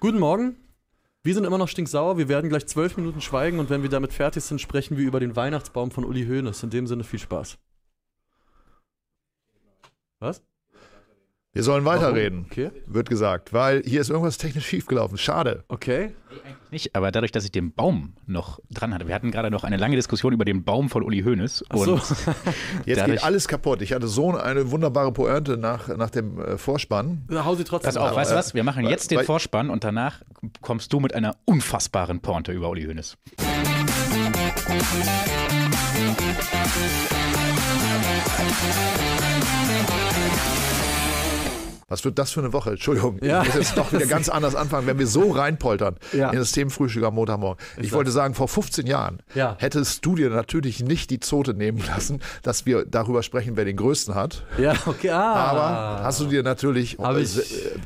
Guten Morgen. Wir sind immer noch stinksauer. Wir werden gleich zwölf Minuten schweigen und wenn wir damit fertig sind, sprechen wir über den Weihnachtsbaum von Uli Hoeneß. In dem Sinne viel Spaß. Was? Wir sollen weiterreden, Okay. wird gesagt, weil hier ist irgendwas technisch schiefgelaufen. Schade. Okay. Nicht, aber dadurch, dass ich den Baum noch dran hatte. Wir hatten gerade noch eine lange Diskussion über den Baum von Uli Hoeneß. Ach so. Jetzt geht alles kaputt. Ich hatte so eine wunderbare Pointe nach, nach dem äh, Vorspann. Hau sie trotzdem pass auf, weißt du was? Wir machen jetzt den Vorspann und danach kommst du mit einer unfassbaren Pointe über Uli Hoeneß. Was wird das für eine Woche? Entschuldigung, Ja. ich muss jetzt doch wieder ganz anders anfangen, wenn wir so reinpoltern Ja. in das Themenfrühstück am Montagmorgen. Ich, Ich wollte sagen, vor 15 Jahren Ja. hättest du dir natürlich nicht die Zote nehmen lassen, dass wir darüber sprechen, wer den größten hat. Ja, okay. Ah. Aber hast du dir natürlich, äh,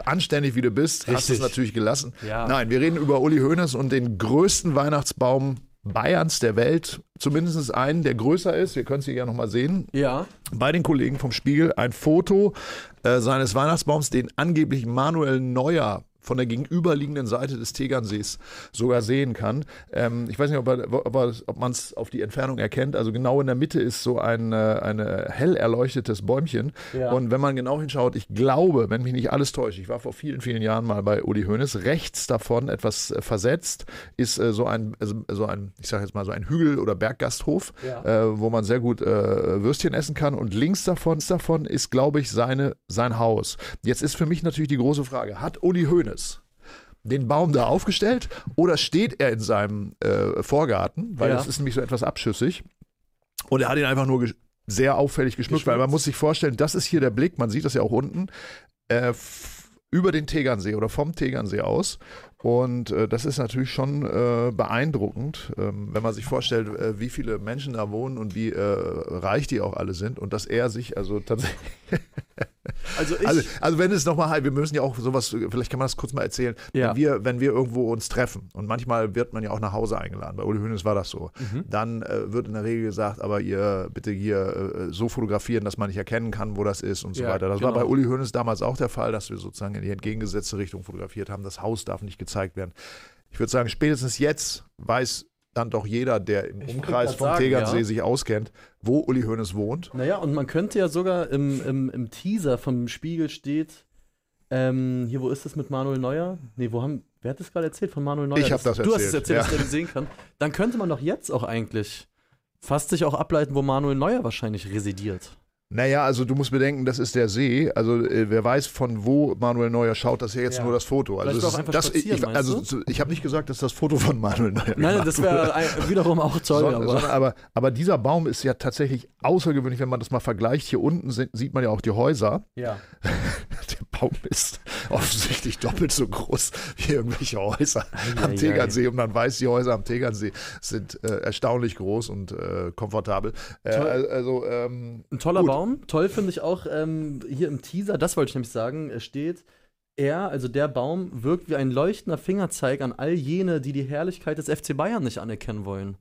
anständig wie du bist, hast du es Richtig. natürlich gelassen. Ja. Nein, wir reden über Uli Hoeneß und den größten Weihnachtsbaum Bayerns der Welt. Zumindest einen, der größer ist. Wir können es hier ja nochmal sehen. Ja. Bei den Kollegen vom Spiegel ein Foto äh, seines Weihnachtsbaums, den angeblich Manuel Neuer von der gegenüberliegenden Seite des Tegernsees sogar sehen kann. Ähm, ich weiß nicht, ob, ob, ob man es auf die Entfernung erkennt. Also genau in der Mitte ist so ein äh, eine hell erleuchtetes Bäumchen. Ja. Und wenn man genau hinschaut, ich glaube, wenn mich nicht alles täuscht, ich war vor vielen, vielen Jahren mal bei Uli Hoeneß, rechts davon etwas äh, versetzt ist äh, so ein, also, so ein, ich sage jetzt mal so ein Hügel- oder Berggasthof, Ja. äh, wo man sehr gut äh, Würstchen essen kann. Und links davon, davon ist, glaube ich, seine, sein Haus. Jetzt ist für mich natürlich die große Frage, hat Uli Hoeneß den Baum da aufgestellt oder steht er in seinem äh, Vorgarten, weil Ja. das ist nämlich so etwas abschüssig. Und er hat ihn einfach nur sehr auffällig geschmückt, weil man muss sich vorstellen, das ist hier der Blick, man sieht das ja auch unten, äh, über den Tegernsee oder vom Tegernsee aus. Und äh, das ist natürlich schon äh, beeindruckend, ähm, wenn man sich vorstellt, äh, wie viele Menschen da wohnen und wie äh, reich die auch alle sind und dass er sich also tatsächlich Also ich. also, also wenn es nochmal, wir müssen ja auch sowas, vielleicht kann man das kurz mal erzählen, Ja. wenn, wir, wenn wir irgendwo uns treffen und manchmal wird man ja auch nach Hause eingeladen, bei Uli Hoeneß war das so, Mhm. dann äh, wird in der Regel gesagt, aber ihr bitte hier äh, so fotografieren, dass man nicht erkennen kann, wo das ist und so Ja, weiter. Das war genau. bei Uli Hoeneß damals auch der Fall, dass wir sozusagen in die entgegengesetzte Richtung fotografiert haben. Das Haus darf nicht gezeigt werden. Ich würde sagen, spätestens jetzt weiß dann doch jeder, der im Umkreis vom sagen, Tegernsee ja. sich auskennt, wo Uli Hoeneß wohnt. Naja, und man könnte ja sogar im, im, im Teaser vom Spiegel steht, ähm, hier, wo ist das mit Manuel Neuer? Nee, wo haben, wer hat das gerade erzählt von Manuel Neuer? Ich hab das Du hast es erzählt, erzählt, dass er sehen kann. Dann könnte man doch jetzt auch eigentlich fast sich auch ableiten, wo Manuel Neuer wahrscheinlich residiert. Naja, also du musst bedenken, das ist der See. Also äh, wer weiß, von wo Manuel Neuer schaut, das ist ja jetzt Ja. nur das Foto. Also, es auch ist- das, ich, also ich habe nicht gesagt, dass das Foto von Manuel Neuer Nein, das wäre wiederum auch toll, Sondern, aber. sondern, aber, aber dieser Baum ist ja tatsächlich außergewöhnlich, wenn man das mal vergleicht. Hier unten sind, sieht man ja auch die Häuser. ja. Der Baum ist offensichtlich doppelt so groß wie irgendwelche Häuser Ei, am ei, Tegernsee. Und man weiß, die Häuser am Tegernsee sind äh, erstaunlich groß und äh, komfortabel. Äh, also ähm, Ein toller Gut. Baum. Toll finde ich auch ähm, hier im Teaser, das wollte ich nämlich sagen, es steht, er, also der Baum, wirkt wie ein leuchtender Fingerzeig an all jene, die die Herrlichkeit des FC Bayern nicht anerkennen wollen.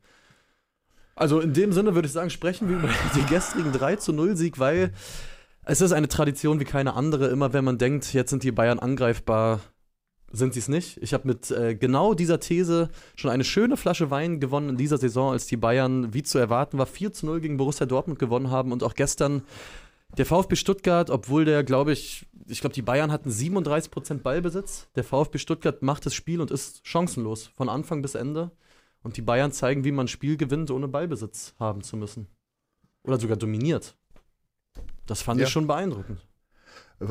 Also in dem Sinne würde ich sagen, sprechen wir über den gestrigen 3 zu 0 Sieg, weil es ist eine Tradition wie keine andere. Immer wenn man denkt, jetzt sind die Bayern angreifbar, sind sie es nicht. Ich habe mit äh, genau dieser These schon eine schöne Flasche Wein gewonnen in dieser Saison, als die Bayern, wie zu erwarten war, 4 zu 0 gegen Borussia Dortmund gewonnen haben und auch gestern der VfB Stuttgart, obwohl der, glaube ich, ich glaube, die Bayern hatten 37% Ballbesitz. Der VfB Stuttgart macht das Spiel und ist chancenlos von Anfang bis Ende. Und die Bayern zeigen, wie man ein Spiel gewinnt, ohne Ballbesitz haben zu müssen. Oder sogar dominiert. Das fand Ja. ich schon beeindruckend.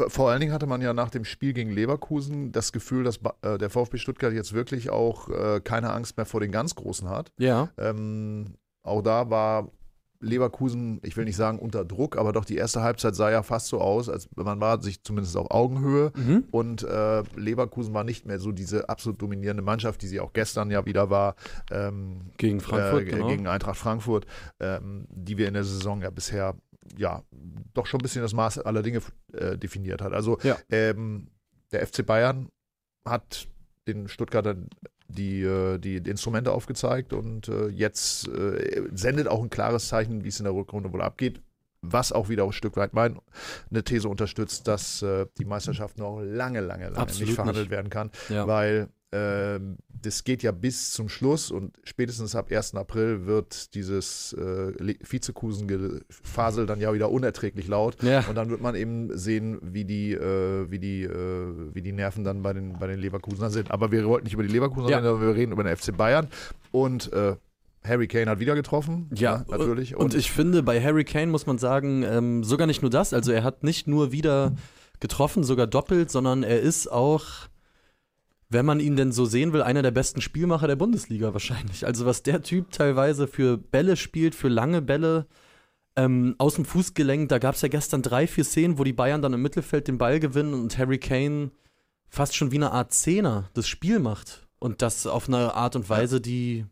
Vor allen Dingen hatte man ja nach dem Spiel gegen Leverkusen das Gefühl, dass äh, der VfB Stuttgart jetzt wirklich auch äh, keine Angst mehr vor den ganz Großen hat. Ja. Ähm, auch da war Leverkusen, ich will nicht sagen unter Druck, aber doch die erste Halbzeit sah ja fast so aus, als man war sich zumindest auf Augenhöhe. Mhm. Und äh, Leverkusen war nicht mehr so diese absolut dominierende Mannschaft, die sie auch gestern ja wieder war. Ähm, Gegen Frankfurt, äh, genau. gegen Eintracht Frankfurt, ähm, die wir in der Saison ja bisher ja doch schon ein bisschen das Maß aller Dinge äh, definiert hat. Also Ja. ähm, der FC Bayern hat den Stuttgartern die, äh, die, die Instrumente aufgezeigt und äh, jetzt äh, sendet auch ein klares Zeichen, wie es in der Rückrunde wohl abgeht. was auch wieder ein Stück weit meine These unterstützt, dass äh, die Meisterschaft noch lange, lange, lange Absolut nicht verhandelt nicht. werden kann, Ja. weil ähm, das geht ja bis zum Schluss und spätestens ab 1. April wird dieses äh, Vizekusen-Gefasel dann ja wieder unerträglich laut. Ja. Und dann wird man eben sehen, wie die, äh, wie die, äh, wie die Nerven dann bei den, bei den Leverkusenern sind. Aber wir wollten nicht über die Leverkusener Ja. reden, aber wir reden über den FC Bayern. Und äh, Harry Kane hat wieder getroffen. Ja, natürlich. Und, ich finde, bei Harry Kane muss man sagen, ähm, sogar nicht nur das, also er hat nicht nur wieder getroffen, sogar doppelt, sondern er ist auch, wenn man ihn denn so sehen will, einer der besten Spielmacher der Bundesliga wahrscheinlich. Also was der Typ teilweise für Bälle spielt, für lange Bälle ähm, aus dem Fußgelenk, da gab es ja gestern drei, vier Szenen, wo die Bayern dann im Mittelfeld den Ball gewinnen und Harry Kane fast schon wie eine Art Zehner das Spiel macht. Und das auf eine Art und Weise, die,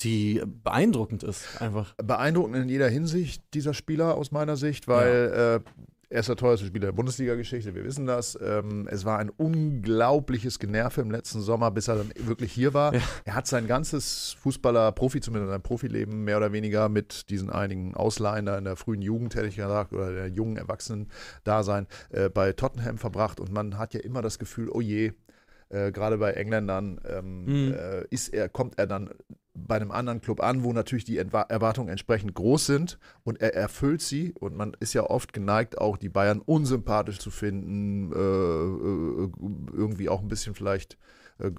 die beeindruckend ist, einfach. beeindruckend in jeder Hinsicht, dieser Spieler aus meiner Sicht, weil äh, er ist der teuerste Spieler der Bundesliga-Geschichte, wir wissen das. Ähm, es war ein unglaubliches Generve im letzten Sommer, bis er dann wirklich hier war. Ja. Er hat sein ganzes Fußballer-Profi, zumindest sein Profileben, mehr oder weniger mit diesen einigen Ausleihen da in der frühen Jugend, hätte ich gesagt, oder der jungen Erwachsenen-Dasein äh, bei Tottenham verbracht. Und man hat ja immer das Gefühl, oh je, äh, gerade bei Engländern ähm, Mhm. äh, ist er, kommt er dann bei einem anderen Club an, wo natürlich die Erwartungen entsprechend groß sind und er erfüllt sie und man ist ja oft geneigt, auch die Bayern unsympathisch zu finden, äh, äh, irgendwie auch ein bisschen vielleicht äh,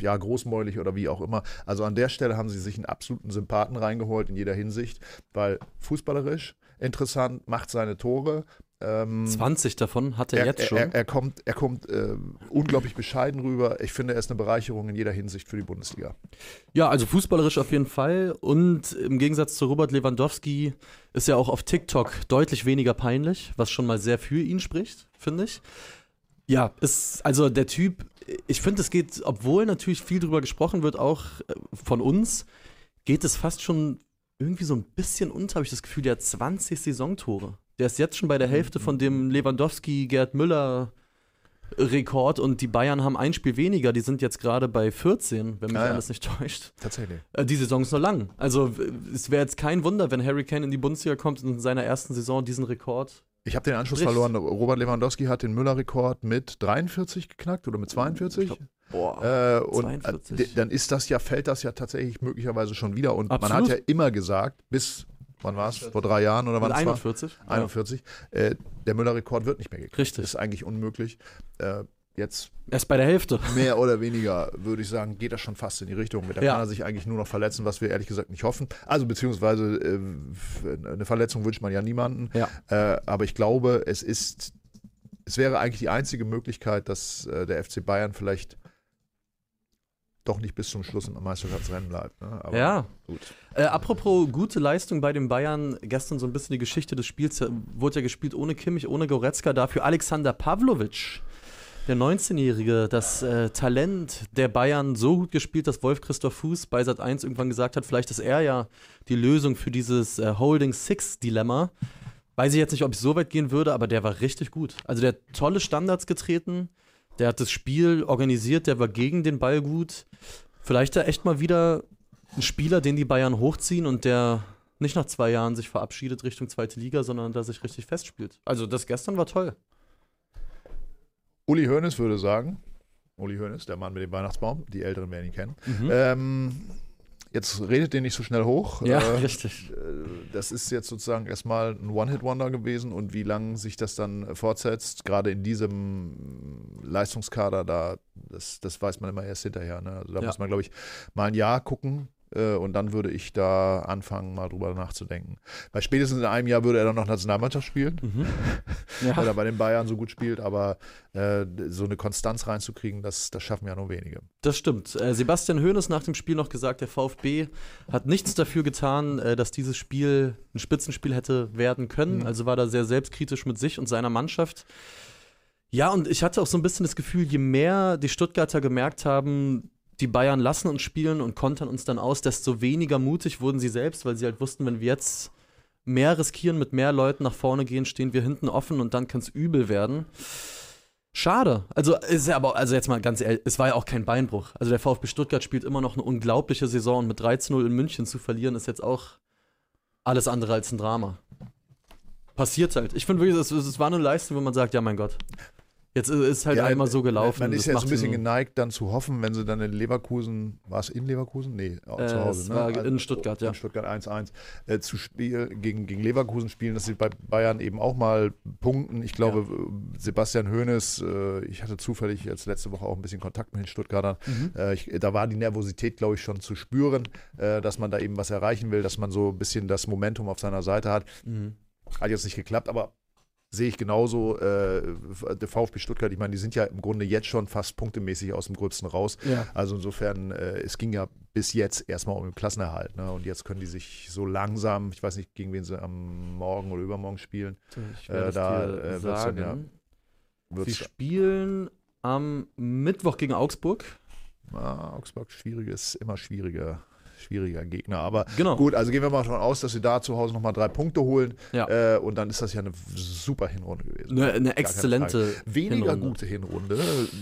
ja, großmäulig oder wie auch immer. Also an der Stelle haben sie sich einen absoluten Sympathen reingeholt in jeder Hinsicht, weil fußballerisch interessant, macht seine Tore. Ähm, 20 davon hat er, jetzt schon. Er, er kommt, er kommt äh, unglaublich bescheiden rüber. Ich finde, er ist eine Bereicherung in jeder Hinsicht für die Bundesliga. ja, also fußballerisch auf jeden Fall. Und im Gegensatz zu Robert Lewandowski ist er auch auf TikTok deutlich weniger peinlich, was schon mal sehr für ihn spricht, finde ich. Ja, ist, also der Typ, ich finde, es geht, obwohl natürlich viel drüber gesprochen wird, auch äh, von uns, geht es fast schon irgendwie so ein bisschen unter, habe ich das Gefühl, der hat 20 Saisontore. Der ist jetzt schon bei der Hälfte von dem Lewandowski, Gerd Müller Rekord und die Bayern haben ein Spiel weniger. Die sind jetzt gerade bei 14, wenn mich Ah, ja. alles nicht täuscht. Tatsächlich. Äh, die Saison ist noch lang. Also es wäre jetzt kein Wunder, wenn Harry Kane in die Bundesliga kommt und in seiner ersten Saison diesen Rekord. Ich habe den Anschluss Bricht. verloren. Robert Lewandowski hat den Müller-Rekord mit 43 geknackt oder mit 42. Ich glaub, Boah. Äh, und 42. äh, dann ist das ja, fällt das ja tatsächlich möglicherweise schon wieder. Und man Absolut. hat ja immer gesagt, bis, wann war es? Vor drei Jahren oder wann Mit es war? 41. 41. Äh, der Müller-Rekord wird nicht mehr geknackt. Richtig. Das ist eigentlich unmöglich. Äh, jetzt Erst bei der Hälfte. mehr oder weniger, würde ich sagen, geht das schon fast in die Richtung. Da Ja. kann er sich eigentlich nur noch verletzen, was wir ehrlich gesagt nicht hoffen. Also beziehungsweise äh, eine Verletzung wünscht man ja niemanden. Ja. Äh, aber ich glaube, es ist, es wäre eigentlich die einzige Möglichkeit, dass äh, der FC Bayern vielleicht doch nicht bis zum Schluss im Meisterschaftsrennen bleibt. Ne? Aber Ja. gut. Äh, apropos gute Leistung bei den Bayern, gestern so ein bisschen die Geschichte des Spiels, ja, wurde ja gespielt ohne Kimmich, ohne Goretzka, dafür Alexander Pavlovic, der 19-Jährige, das äh, Talent der Bayern so gut gespielt, dass Wolf Christoph Fuß bei Sat 1 irgendwann gesagt hat, vielleicht ist er ja die Lösung für dieses äh, Holding Six-Dilemma. Weiß ich jetzt nicht, ob ich so weit gehen würde, aber der war richtig gut. Also der hat tolle Standards getreten, der hat das Spiel organisiert, der war gegen den Ball gut. Vielleicht da echt mal wieder ein Spieler, den die Bayern hochziehen und der nicht nach zwei Jahren sich verabschiedet Richtung zweite Liga, sondern da sich richtig festspielt. Also das gestern war toll. Uli Hoeneß würde sagen, Uli Hoeneß, der Mann mit dem Weihnachtsbaum, die Älteren werden ihn kennen. Mhm. Ähm, jetzt redet den nicht so schnell hoch. ja, Äh, richtig. Äh, das ist jetzt sozusagen erstmal ein One-Hit-Wonder gewesen und wie lange sich das dann fortsetzt, gerade in diesem Leistungskader, da, das, das weiß man immer erst hinterher. Ne? Also da Ja. muss man, glaube ich, mal ein Jahr gucken. Äh, Und dann würde ich da anfangen, mal drüber nachzudenken. Weil spätestens in einem Jahr würde er dann noch Nationalmannschaft spielen, Mhm. weil Ja. er bei den Bayern so gut spielt. Aber äh, so eine Konstanz reinzukriegen, das, das schaffen ja nur wenige. Das stimmt. Äh, Sebastian Hoeneß nach dem Spiel noch gesagt, der VfB hat nichts dafür getan, äh, dass dieses Spiel ein Spitzenspiel hätte werden können. Mhm. Also war da sehr selbstkritisch mit sich und seiner Mannschaft. Ja, und ich hatte auch so ein bisschen das Gefühl, je mehr die Stuttgarter gemerkt haben, die Bayern lassen uns spielen und kontern uns dann aus, desto weniger mutig wurden sie selbst, weil sie halt wussten, wenn wir jetzt mehr riskieren, mit mehr Leuten nach vorne gehen, stehen wir hinten offen und dann kann es übel werden. Schade. Also ist ja aber, also jetzt mal ganz ehrlich, es war ja auch kein Beinbruch. Also der VfB Stuttgart spielt immer noch eine unglaubliche Saison und mit 13-0 in München zu verlieren, ist jetzt auch alles andere als ein Drama. passiert halt. Ich finde wirklich, es, war eine Leistung, wo man sagt, ja mein Gott. Jetzt ist halt Ja, einmal so gelaufen. Man ist jetzt macht ein bisschen geneigt, dann zu hoffen, wenn sie dann in Leverkusen, war es in Leverkusen? Nee, Äh, zu Hause. es ne? war Also, in Stuttgart, ja. In Stuttgart 1-1 äh, zu spielen, gegen, gegen Leverkusen spielen, dass sie bei Bayern eben auch mal punkten. Ich glaube, äh, Sebastian Hoeneß, äh, ich hatte zufällig jetzt letzte Woche auch ein bisschen Kontakt mit den Stuttgartern. Mhm. Äh, ich, da war die Nervosität, glaube ich, schon zu spüren, äh, dass man da eben was erreichen will, dass man so ein bisschen das Momentum auf seiner Seite hat. Mhm. Hat jetzt nicht geklappt, aber sehe ich genauso. Äh, der VfB Stuttgart, ich meine, die sind ja im Grunde jetzt schon fast punktemäßig aus dem Gröbsten raus. Ja. Also insofern, äh, es ging ja bis jetzt erstmal um den Klassenerhalt. Ne? Und jetzt können die sich so langsam, ich weiß nicht, gegen wen sie am Morgen oder übermorgen spielen, Ich Äh, es da, äh, wird's sagen. dann ja- Sie spielen am Mittwoch gegen Augsburg. ah, Augsburg schwieriges, immer schwieriger, schwieriger Gegner. Aber Genau. gut, also gehen wir mal davon aus, dass sie da zu Hause nochmal drei Punkte holen. Ja. Äh, und dann ist das ja eine super Hinrunde gewesen. Eine, eine exzellente Weniger Hinrunde. gute Hinrunde.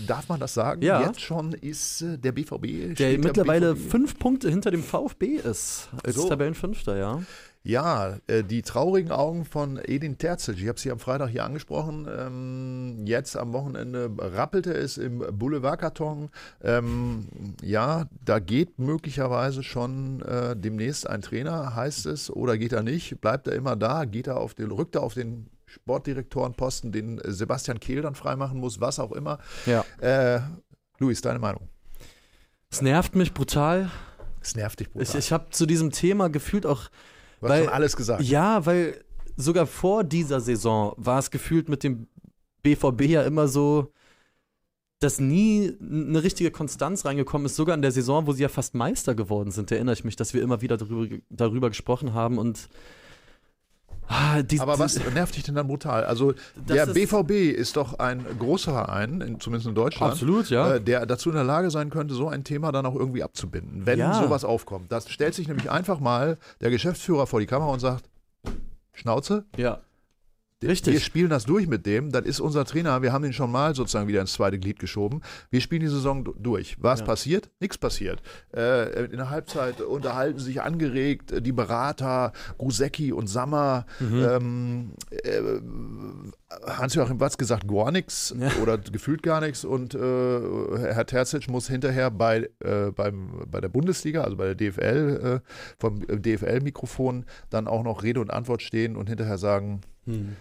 Darf man das sagen? Ja. Jetzt schon ist äh, der BVB. Der mittlerweile BVB. fünf Punkte hinter dem VfB ist. Als So. Tabellenfünfter, ja. Ja, äh, die traurigen Augen von Edin Terzic. Ich habe sie am Freitag hier angesprochen. Ähm, jetzt am Wochenende rappelte es im Boulevardkarton. Ähm, ja, da geht möglicherweise schon äh, demnächst ein Trainer, heißt es, oder geht er nicht? Bleibt er immer da? Geht er auf den, rückt er auf den Sportdirektorenposten, den Sebastian Kehl dann freimachen muss, was auch immer. Ja. Äh, Luis, deine Meinung? Es nervt mich brutal. Es nervt dich Ich, brutal. ich habe zu diesem Thema gefühlt auch du hast weil- schon alles gesagt. Ja, weil sogar vor dieser Saison war es gefühlt mit dem BVB ja immer so, dass nie eine richtige Konstanz reingekommen ist. Sogar in der Saison, wo sie ja fast Meister geworden sind, erinnere ich mich, dass wir immer wieder darüber, darüber gesprochen haben und ah, die, Aber was nervt dich denn dann brutal? Also der ist- BVB ist doch ein großer Verein, in, zumindest in Deutschland, Absolut, ja. äh, der dazu in der Lage sein könnte, so ein Thema dann auch irgendwie abzubinden, wenn Ja. sowas aufkommt. Das stellt sich nämlich einfach mal der Geschäftsführer vor die Kamera und sagt, Schnauze, ja. Wir Richtig. spielen das durch mit dem, dann ist unser Trainer, wir haben den schon mal sozusagen wieder ins zweite Glied geschoben, wir spielen die Saison du- durch. Was Ja. passiert? Nichts passiert. Äh, in der Halbzeit unterhalten sich angeregt äh, die Berater, Gusecki und Sammer, Mhm. ähm, äh, Hans-Joachim Watz gesagt, gar nichts Ja. oder gefühlt gar nichts und äh, Herr Terzic muss hinterher bei, äh, beim, bei der Bundesliga, also bei der DFL, äh, vom DFL-Mikrofon dann auch noch Rede und Antwort stehen und hinterher sagen, Hm.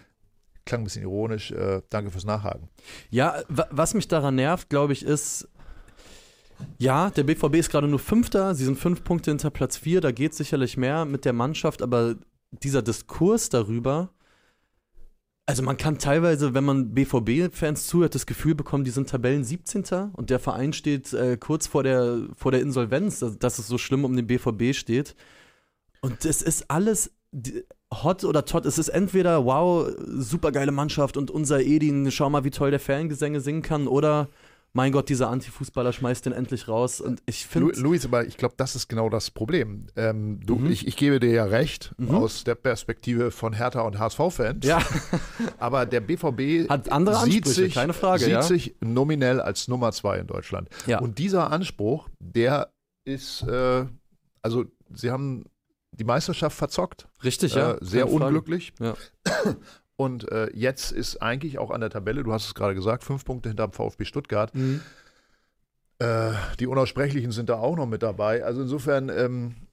Klang ein bisschen ironisch, äh, danke fürs Nachhaken. Ja, wa- was mich daran nervt, glaube ich, ist, ja, der BVB ist gerade nur Fünfter, sie sind fünf Punkte hinter Platz vier, da geht sicherlich mehr mit der Mannschaft, aber dieser Diskurs darüber, also man kann teilweise, wenn man BVB-Fans zuhört, das Gefühl bekommen, die sind Tabellen 17. und der Verein steht äh, kurz vor der, vor der Insolvenz, dass, dass es so schlimm um den BVB steht. Und das ist alles hot oder tot. Es ist entweder, wow, super geile Mannschaft und unser Edin, schau mal, wie toll der Fangesänge singen kann, oder mein Gott, dieser Antifußballer schmeißt den endlich raus. Und ich finde. Luis, aber ich glaube, das ist genau das Problem. Ähm, du, Mhm. ich, ich gebe dir ja recht, Mhm. aus der Perspektive von Hertha und HSV-Fans. Ja, Aber der BVB hat andere sieht, Ansprüche, sich, keine Frage. sieht ja. sich nominell als Nummer zwei in Deutschland. Ja. Und dieser Anspruch, der ist, äh, also sie haben die Meisterschaft verzockt, Richtig, ja. äh, sehr unglücklich. Ja. Und äh, jetzt ist eigentlich auch an der Tabelle, du hast es gerade gesagt, fünf Punkte hinterm VfB Stuttgart. Mhm. Äh, die Unaussprechlichen sind da auch noch mit dabei. Also insofern, ähm, äh,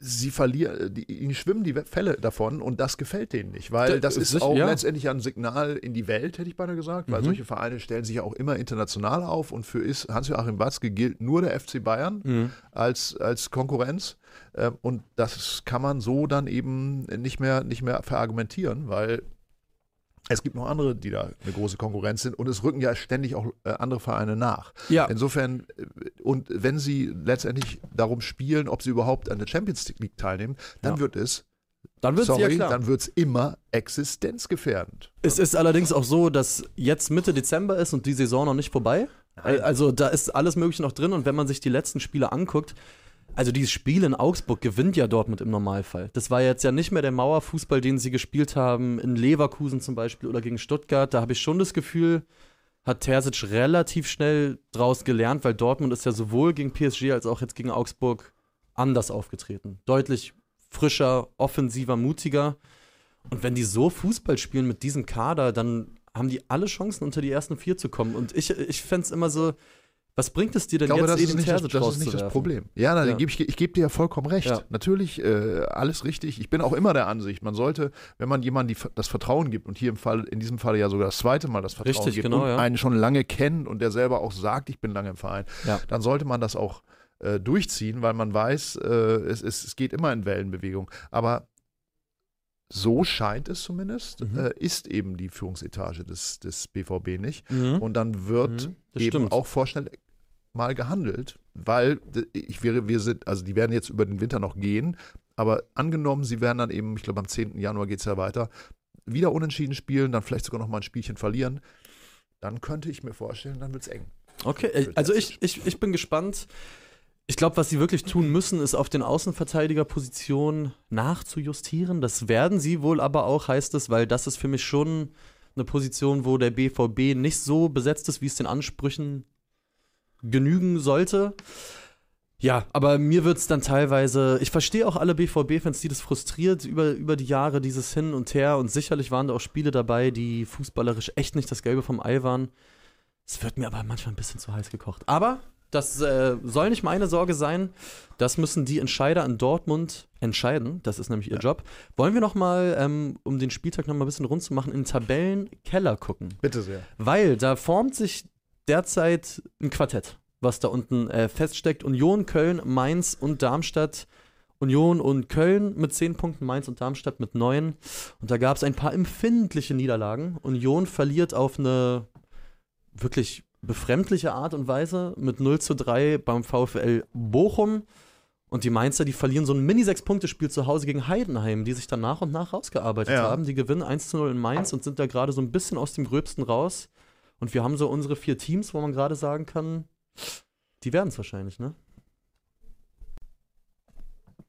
sie verlieren, die, ihnen schwimmen die Fälle davon und das gefällt denen nicht, weil Da- das ist auch ja. letztendlich ein Signal in die Welt, hätte ich beinahe gesagt, weil Mhm. solche Vereine stellen sich ja auch immer international auf und für Hans-Joachim Watzke gilt nur der FC Bayern Mhm. als, als Konkurrenz. Ähm, und das kann man so dann eben nicht mehr, nicht mehr verargumentieren, weil es gibt noch andere, die da eine große Konkurrenz sind und es rücken ja ständig auch äh, andere Vereine nach. Ja, Insofern, äh, und wenn sie letztendlich darum spielen, ob sie überhaupt an der Champions League teilnehmen, dann Ja. wird es, dann wird es ja sorry, klar. dann wird es immer existenzgefährdend. Es ist allerdings auch so, dass jetzt Mitte Dezember ist und die Saison noch nicht vorbei. Also da ist alles Mögliche noch drin und wenn man sich die letzten Spiele anguckt, also dieses Spiel in Augsburg gewinnt ja Dortmund im Normalfall. Das war jetzt ja nicht mehr der Mauerfußball, den sie gespielt haben, in Leverkusen zum Beispiel oder gegen Stuttgart. Da habe ich schon das Gefühl, hat Terzic relativ schnell draus gelernt, weil Dortmund ist ja sowohl gegen PSG als auch jetzt gegen Augsburg anders aufgetreten. Deutlich frischer, offensiver, mutiger. Und wenn die so Fußball spielen mit diesem Kader, dann haben die alle Chancen, unter die ersten vier zu kommen. Und ich, ich fände es immer so, was bringt es dir denn Ich glaube, jetzt, das ist Edin nicht, das, das, ist nicht das? Problem. Ja, nein, Ja. Geb ich, ich gebe dir ja vollkommen recht. Ja. Natürlich, äh, alles richtig. Ich bin auch immer der Ansicht, man sollte, wenn man jemandem die, das Vertrauen gibt und hier im Fall, in diesem Fall ja sogar das zweite Mal das Vertrauen Richtig, gibt genau, und ja. einen schon lange kennt und der selber auch sagt, ich bin lange im Verein, dann sollte man das auch äh, durchziehen, weil man weiß, äh, es, es, es geht immer in Wellenbewegung. Aber so scheint es zumindest, Mhm. äh, ist eben die Führungsetage des, des BVB nicht. Mhm. Und dann wird Mhm, eben stimmt. auch vorschnell mal gehandelt, weil ich wäre, wir sind, also die werden jetzt über den Winter noch gehen, aber angenommen, sie werden dann eben, ich glaube am 10. Januar geht es ja weiter, wieder unentschieden spielen, dann vielleicht sogar noch mal ein Spielchen verlieren, dann könnte ich mir vorstellen, dann wird es eng. Okay, also ich, ich, ich bin gespannt. Ich glaube, was sie wirklich tun müssen, ist auf den Außenverteidigerpositionen nachzujustieren. Das werden sie wohl aber auch, heißt es, weil das ist für mich schon eine Position, wo der BVB nicht so besetzt ist, wie es den Ansprüchen genügen sollte. Ja, aber mir wird es dann teilweise, ich verstehe auch alle BVB-Fans, die das frustriert über, über die Jahre, dieses Hin und Her. Und sicherlich waren da auch Spiele dabei, die fußballerisch echt nicht das Gelbe vom Ei waren. Es wird mir aber manchmal ein bisschen zu heiß gekocht. Aber das äh, soll nicht meine Sorge sein. Das müssen die Entscheider in Dortmund entscheiden. Das ist nämlich ihr Ja. Job. Wollen wir noch mal, ähm, um den Spieltag noch mal ein bisschen rund zu machen, in den Tabellenkeller gucken? Bitte sehr. Weil da formt sich derzeit ein Quartett, was da unten äh, feststeckt. Union, Köln, Mainz und Darmstadt. Union und Köln mit 10 Punkten, Mainz und Darmstadt mit 9. Und da gab es ein paar empfindliche Niederlagen. Union verliert auf eine wirklich befremdliche Art und Weise mit 0 zu 3 beim VfL Bochum. Und die Mainzer, die verlieren so ein Mini-6-Punkte-Spiel zu Hause gegen Heidenheim, die sich dann nach und nach rausgearbeitet Ja. haben. Die gewinnen 1 zu 0 in Mainz und sind da gerade so ein bisschen aus dem Gröbsten raus. Und wir haben so unsere vier Teams, wo man gerade sagen kann, die werden es wahrscheinlich, ne?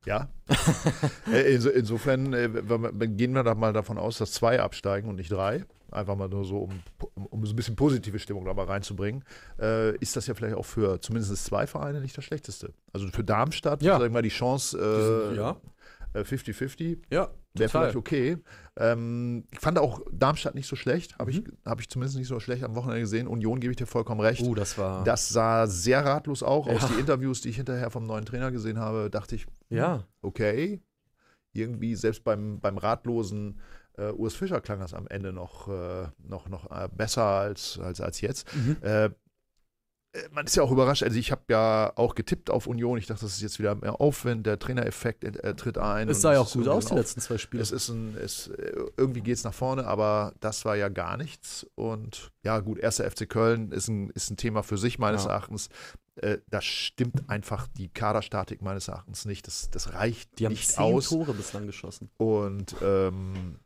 Ja. Äh, inso, insofern äh, gehen wir da mal davon aus, dass zwei absteigen und nicht drei. Einfach mal nur so, um, um, um so ein bisschen positive Stimmung da mal reinzubringen. Äh, ist das ja vielleicht auch für zumindest zwei Vereine nicht das Schlechteste. Also für Darmstadt, Ja. sag ich mal, die Chance äh, ja. äh, 50-50 Ja, wäre vielleicht okay. Ähm, ich fand auch Darmstadt nicht so schlecht. Habe ich, Mhm. hab ich zumindest nicht so schlecht am Wochenende gesehen. Union gebe ich dir vollkommen recht. Uh, das war. Das sah sehr ratlos auch. Aus Ja. die Interviews, die ich hinterher vom neuen Trainer gesehen habe, dachte ich, ja. okay. Irgendwie, selbst beim, beim ratlosen äh, Urs Fischer klang das am Ende noch, äh, noch, noch äh, besser als, als, als jetzt. Mhm. Äh, man ist ja auch überrascht. Also, ich habe ja auch getippt auf Union. Ich dachte, das ist jetzt wieder mehr Aufwind. Der Trainereffekt äh, tritt ein. Es sah ja auch gut aus, die letzten zwei Spiele. es ist ein, es, äh, irgendwie geht es nach vorne, aber das war ja gar nichts. Und ja, gut, erster FC Köln ist ein, ist ein Thema für sich meines Ja. Erachtens. Äh, da stimmt einfach die Kaderstatik meines Erachtens nicht. Das, das reicht Die haben nicht zehn aus. Tore bislang geschossen. Und ähm,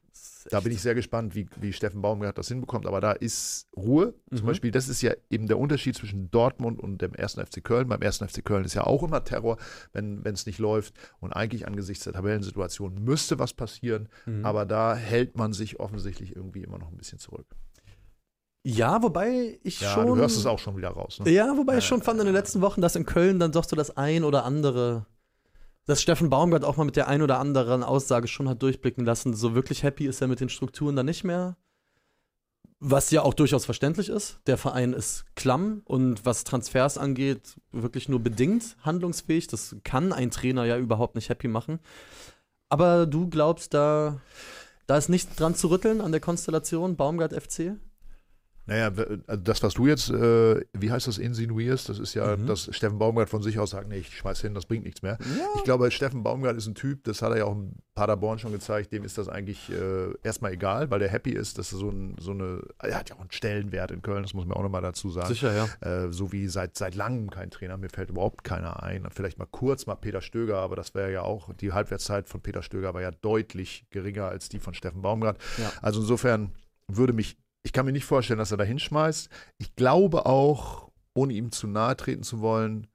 da bin ich sehr gespannt, wie, wie Steffen Baumgart das hinbekommt. Aber da ist Ruhe. Zum Mhm. Beispiel, das ist ja eben der Unterschied zwischen Dortmund und dem ersten FC Köln. Beim ersten FC Köln ist ja auch immer Terror, wenn es nicht läuft. Und eigentlich angesichts der Tabellensituation müsste was passieren. Mhm. Aber da hält man sich offensichtlich irgendwie immer noch ein bisschen zurück. Ja, wobei ich Ja, schon. du hörst es auch schon wieder raus. Ne? Ja, wobei ich Ja, schon fand in den letzten Wochen, dass in Köln dann doch so das ein oder andere, dass Steffen Baumgart auch mal mit der ein oder anderen Aussage schon hat durchblicken lassen. So wirklich happy ist er mit den Strukturen dann nicht mehr. Was ja auch durchaus verständlich ist. Der Verein ist klamm und was Transfers angeht, wirklich nur bedingt handlungsfähig. Das kann ein Trainer ja überhaupt nicht happy machen. Aber du glaubst, da, da ist nichts dran zu rütteln an der Konstellation Baumgart FC? Naja, also das, was du jetzt, äh, wie heißt das, insinuierst, das ist ja, Mhm. dass Steffen Baumgart von sich aus sagt, nee, ich schmeiß hin, das bringt nichts mehr. Ja. Ich glaube, Steffen Baumgart ist ein Typ, das hat er ja auch in Paderborn schon gezeigt, dem ist das eigentlich äh, erstmal egal, weil der happy ist, dass er so, ein, so eine, er hat ja auch einen Stellenwert in Köln, das muss man auch nochmal dazu sagen. Sicher, ja. Äh, so wie seit, seit langem kein Trainer, mir fällt überhaupt keiner ein. Vielleicht mal kurz mal Peter Stöger, aber das wäre ja auch, die Halbwertszeit von Peter Stöger war ja deutlich geringer als die von Steffen Baumgart. Ja. Also insofern würde mich, ich kann mir nicht vorstellen, dass er da hinschmeißt. Ich glaube auch, ohne ihm zu nahe treten zu wollen,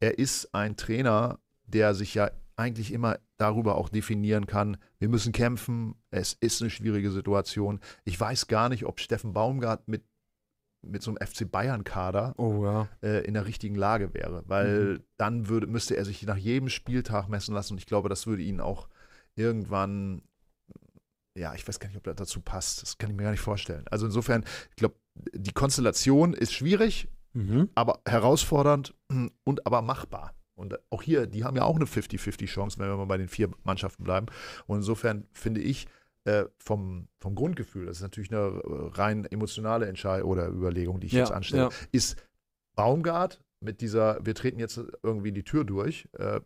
er ist ein Trainer, der sich ja eigentlich immer darüber auch definieren kann, wir müssen kämpfen, es ist eine schwierige Situation. Ich weiß gar nicht, ob Steffen Baumgart mit, mit so einem FC Bayern-Kader Oh ja. äh, in der richtigen Lage wäre, weil Mhm. dann würde, müsste er sich nach jedem Spieltag messen lassen und ich glaube, das würde ihn auch irgendwann ja, ich weiß gar nicht, ob das dazu passt. Das kann ich mir gar nicht vorstellen. Also insofern, ich glaube, die Konstellation ist schwierig, Mhm. aber herausfordernd mm, und aber machbar. Und auch hier, die haben ja auch eine 50-50-Chance, wenn wir mal bei den vier Mannschaften bleiben. Und insofern finde ich, äh, vom, vom Grundgefühl, das ist natürlich eine äh, rein emotionale Entscheidung oder Überlegung, die ich Ja, jetzt anstelle, ja. ist Baumgart mit dieser, wir treten jetzt irgendwie die Tür durch, äh,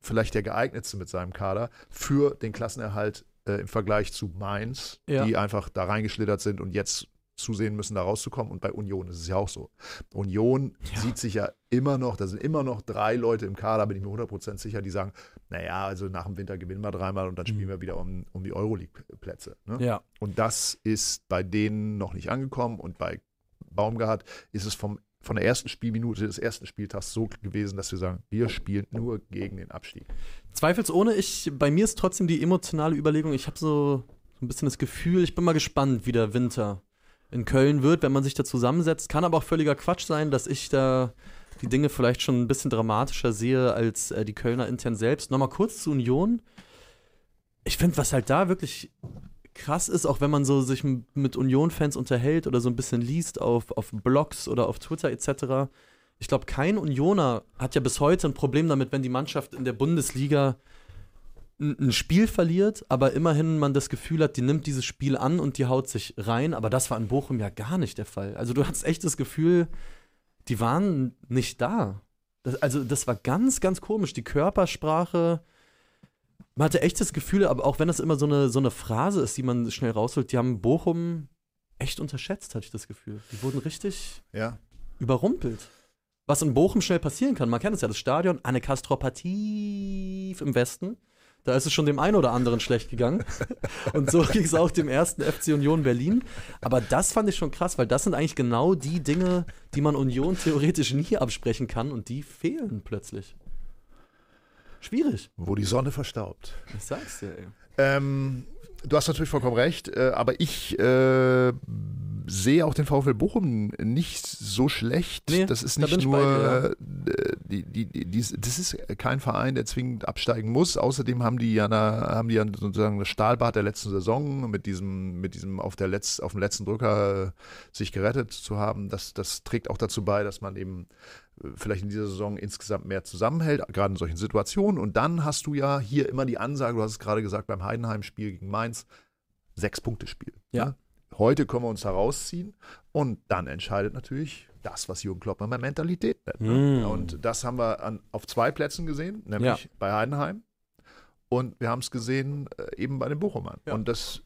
vielleicht der geeignetste mit seinem Kader für den Klassenerhalt äh, im Vergleich zu Mainz, Ja. die einfach da reingeschlittert sind und jetzt zusehen müssen, da rauszukommen. Und bei Union ist es ja auch so. Union Ja. sieht sich ja immer noch, da sind immer noch drei Leute im Kader, bin ich mir 100% sicher, die sagen, naja, also nach dem Winter gewinnen wir dreimal und dann spielen Mhm. wir wieder um, um die Euroleague-Plätze. Ne? Ja. Und das ist bei denen noch nicht angekommen und bei Baumgart ist es vom, von der ersten Spielminute des ersten Spieltags so gewesen, dass wir sagen, wir spielen nur gegen den Abstieg. Zweifelsohne, ich, bei mir ist trotzdem die emotionale Überlegung, ich habe so, so ein bisschen das Gefühl, ich bin mal gespannt, wie der Winter in Köln wird, wenn man sich da zusammensetzt. Kann aber auch völliger Quatsch sein, dass ich da die Dinge vielleicht schon ein bisschen dramatischer sehe als äh, die Kölner intern selbst. Nochmal kurz zu Union. Ich finde, was halt da wirklich krass ist, auch wenn man so sich mit Union-Fans unterhält oder so ein bisschen liest auf, auf Blogs oder auf Twitter etc. Ich glaube, kein Unioner hat ja bis heute ein Problem damit, wenn die Mannschaft in der Bundesliga ein ein Spiel verliert, aber immerhin man das Gefühl hat, die nimmt dieses Spiel an und die haut sich rein. Aber das war in Bochum ja gar nicht der Fall. Also du hattest echt das Gefühl, die waren nicht da. Das, also das war ganz, ganz komisch. Die Körpersprache, man hatte echt das Gefühl, aber auch wenn das immer so eine, so eine Phrase ist, die man schnell rausholt, die haben Bochum echt unterschätzt, hatte ich das Gefühl. Die wurden richtig Ja. überrumpelt. Was in Bochum schnell passieren kann, man kennt es ja, das Stadion, Anne Kastrop hat tief im Westen. Da ist es schon dem einen oder anderen schlecht gegangen. Und so ging es auch dem ersten FC Union Berlin. Aber das fand ich schon krass, weil das sind eigentlich genau die Dinge, die man Union theoretisch nie absprechen kann und die fehlen plötzlich. Schwierig. Wo die Sonne verstaubt. Ich sag's dir, ey. Ähm, du hast natürlich vollkommen recht, äh, aber ich äh, sehe auch den VfL Bochum nicht so schlecht. Nee, das ist da nicht ich bei nur, äh, die, die, die, die, das ist kein Verein, der zwingend absteigen muss. Außerdem haben die ja, eine, haben die ja sozusagen das Stahlbad der letzten Saison mit diesem, mit diesem auf, der Letz-, auf dem letzten Drücker äh, sich gerettet zu haben. Das, das trägt auch dazu bei, dass man eben vielleicht in dieser Saison insgesamt mehr zusammenhält, gerade in solchen Situationen. Und dann hast du ja hier immer die Ansage, du hast es gerade gesagt, beim Heidenheim-Spiel gegen Mainz, Sechs-Punkte-Spiel. Ja. Ne? Heute können wir uns herausziehen und dann entscheidet natürlich das, was Jürgen Klopp immer Mentalität nennt. Ne? Mm. Und das haben wir an, auf zwei Plätzen gesehen, nämlich Ja. bei Heidenheim und wir haben es gesehen äh, eben bei den Bochumern. Ja. Und das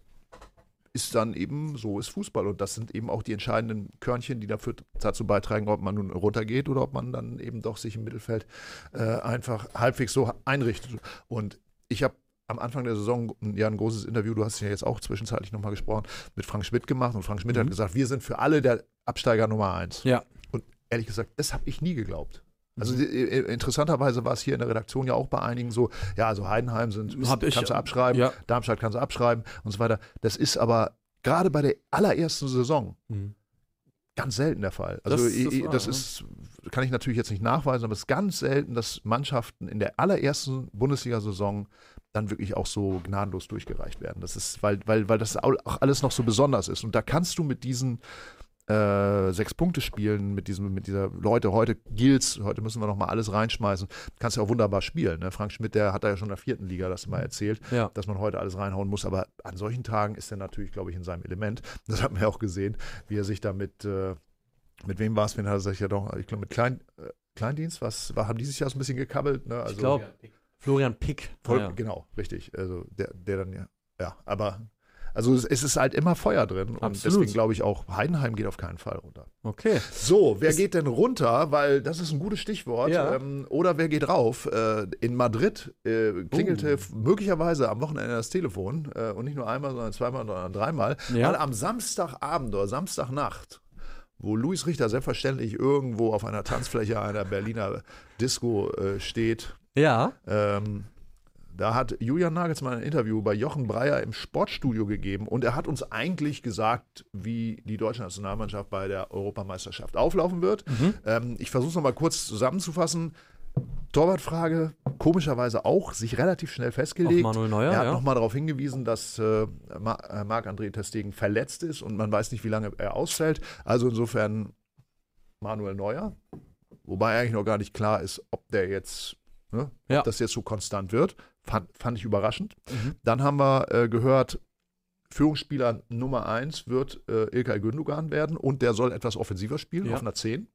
ist dann eben, so ist Fußball. Und das sind eben auch die entscheidenden Körnchen, die dafür, dazu beitragen, ob man nun runtergeht oder ob man dann eben doch sich im Mittelfeld äh, einfach halbwegs so einrichtet. Und ich habe am Anfang der Saison ja ein großes Interview, du hast ja jetzt auch zwischenzeitlich nochmal gesprochen, mit Frank Schmidt gemacht. Und Frank Schmidt Mhm. hat gesagt, wir sind für alle der Absteiger Nummer eins. Ja. Und ehrlich gesagt, das habe ich nie geglaubt. Also Mhm. äh, äh, interessanterweise war es hier in der Redaktion ja auch bei einigen so, ja, also Heidenheim sind, Hab ich- kannst du abschreiben, Ja. Darmstadt kannst du abschreiben und so weiter. Das ist aber gerade bei der allerersten Saison Mhm. ganz selten der Fall. Also Das- das, war, das ja. ist, kann ich natürlich jetzt nicht nachweisen, aber es ist ganz selten, dass Mannschaften in der allerersten Bundesliga-Saison dann wirklich auch so gnadenlos durchgereicht werden. Das ist, weil, weil, weil das auch alles noch so besonders ist. Und da kannst du mit diesen äh, sechs Punkte spielen mit diesem mit dieser Leute heute gilt's heute müssen wir noch mal alles reinschmeißen kannst ja auch wunderbar spielen ne? Frank Schmidt der hat da ja schon in der vierten Liga das mal erzählt Ja. dass man heute alles reinhauen muss. Aber an solchen Tagen ist er natürlich, glaube ich, in seinem Element. Das hat man ja auch gesehen, wie er sich da mit, äh, mit wem war es, wen hat er sich ja doch, ich glaube, mit Klein, äh, Kleindienst, was war, haben dieses Jahr so ein bisschen gekabbelt. Ne? Also, Ich glaube, Florian Pick. voll, Ja. Genau, richtig. Also der, der dann ja, ja, aber. Also es, es ist halt immer Feuer drin und Absolut. deswegen glaube ich auch, Heidenheim geht auf keinen Fall runter. Okay. So, wer geht denn runter? Weil das ist ein gutes Stichwort. Ja. Ähm, oder wer geht rauf? Äh, in Madrid äh, klingelte f- möglicherweise am Wochenende das Telefon äh, und nicht nur einmal, sondern zweimal, sondern dreimal. Ja. Weil am Samstagabend oder Samstagnacht, wo Luis Richter selbstverständlich irgendwo auf einer Tanzfläche einer Berliner Disco äh, steht, Ja. ähm, da hat Julian Nagelsmann ein Interview bei Jochen Breyer im Sportstudio gegeben und er hat uns eigentlich gesagt, wie die deutsche Nationalmannschaft bei der Europameisterschaft auflaufen wird. Mhm. Ähm, ich versuche es nochmal kurz zusammenzufassen. Torwartfrage, komischerweise auch sich relativ schnell festgelegt. Auch Manuel Neuer, er hat ja. nochmal darauf hingewiesen, dass äh, äh, Marc-André Testegen verletzt ist und man weiß nicht, wie lange er ausfällt. Also insofern Manuel Neuer. Wobei eigentlich noch gar nicht klar ist, ob der jetzt, ne, Ja. ob das jetzt so konstant wird. Fand, fand ich überraschend. Mhm. Dann haben wir äh, gehört, Führungsspieler Nummer 1 wird äh, Ilkay Gündogan werden und der soll etwas offensiver spielen, Ja. auf einer 10.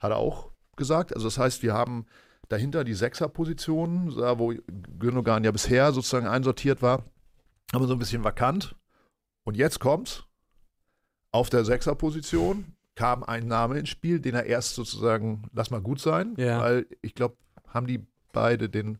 Hat er auch gesagt. Also das heißt, wir haben dahinter die Sechserpositionen, wo Gündogan ja bisher sozusagen einsortiert war, aber so ein bisschen vakant. Und jetzt kommt's. Auf der Sechserposition kam ein Name ins Spiel, den er erst sozusagen, lass mal gut sein, Ja. weil ich glaube, haben die beide den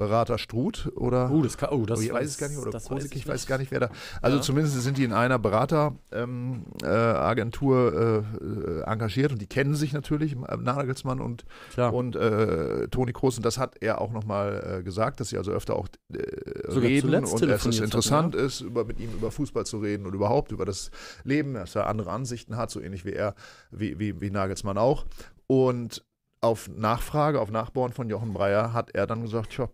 Berater Struth oder Uh, das kann, oh, das Oh, ich weiß es gar nicht, oder Kosik, ich weiß gar nicht, wer da. Also Ja. zumindest sind die in einer Berateragentur ähm, äh, äh, engagiert und die kennen sich natürlich, äh, Nagelsmann und, Klar. und äh, Toni Kroos. Und das hat er auch nochmal äh, gesagt, dass sie also öfter auch äh, reden und dass es interessant hatten, ist, über, mit ihm über Fußball zu reden und überhaupt über das Leben, dass er andere Ansichten hat, so ähnlich wie er, wie, wie, wie Nagelsmann auch. Und auf Nachfrage, auf Nachbohren von Jochen Breyer hat er dann gesagt, tja,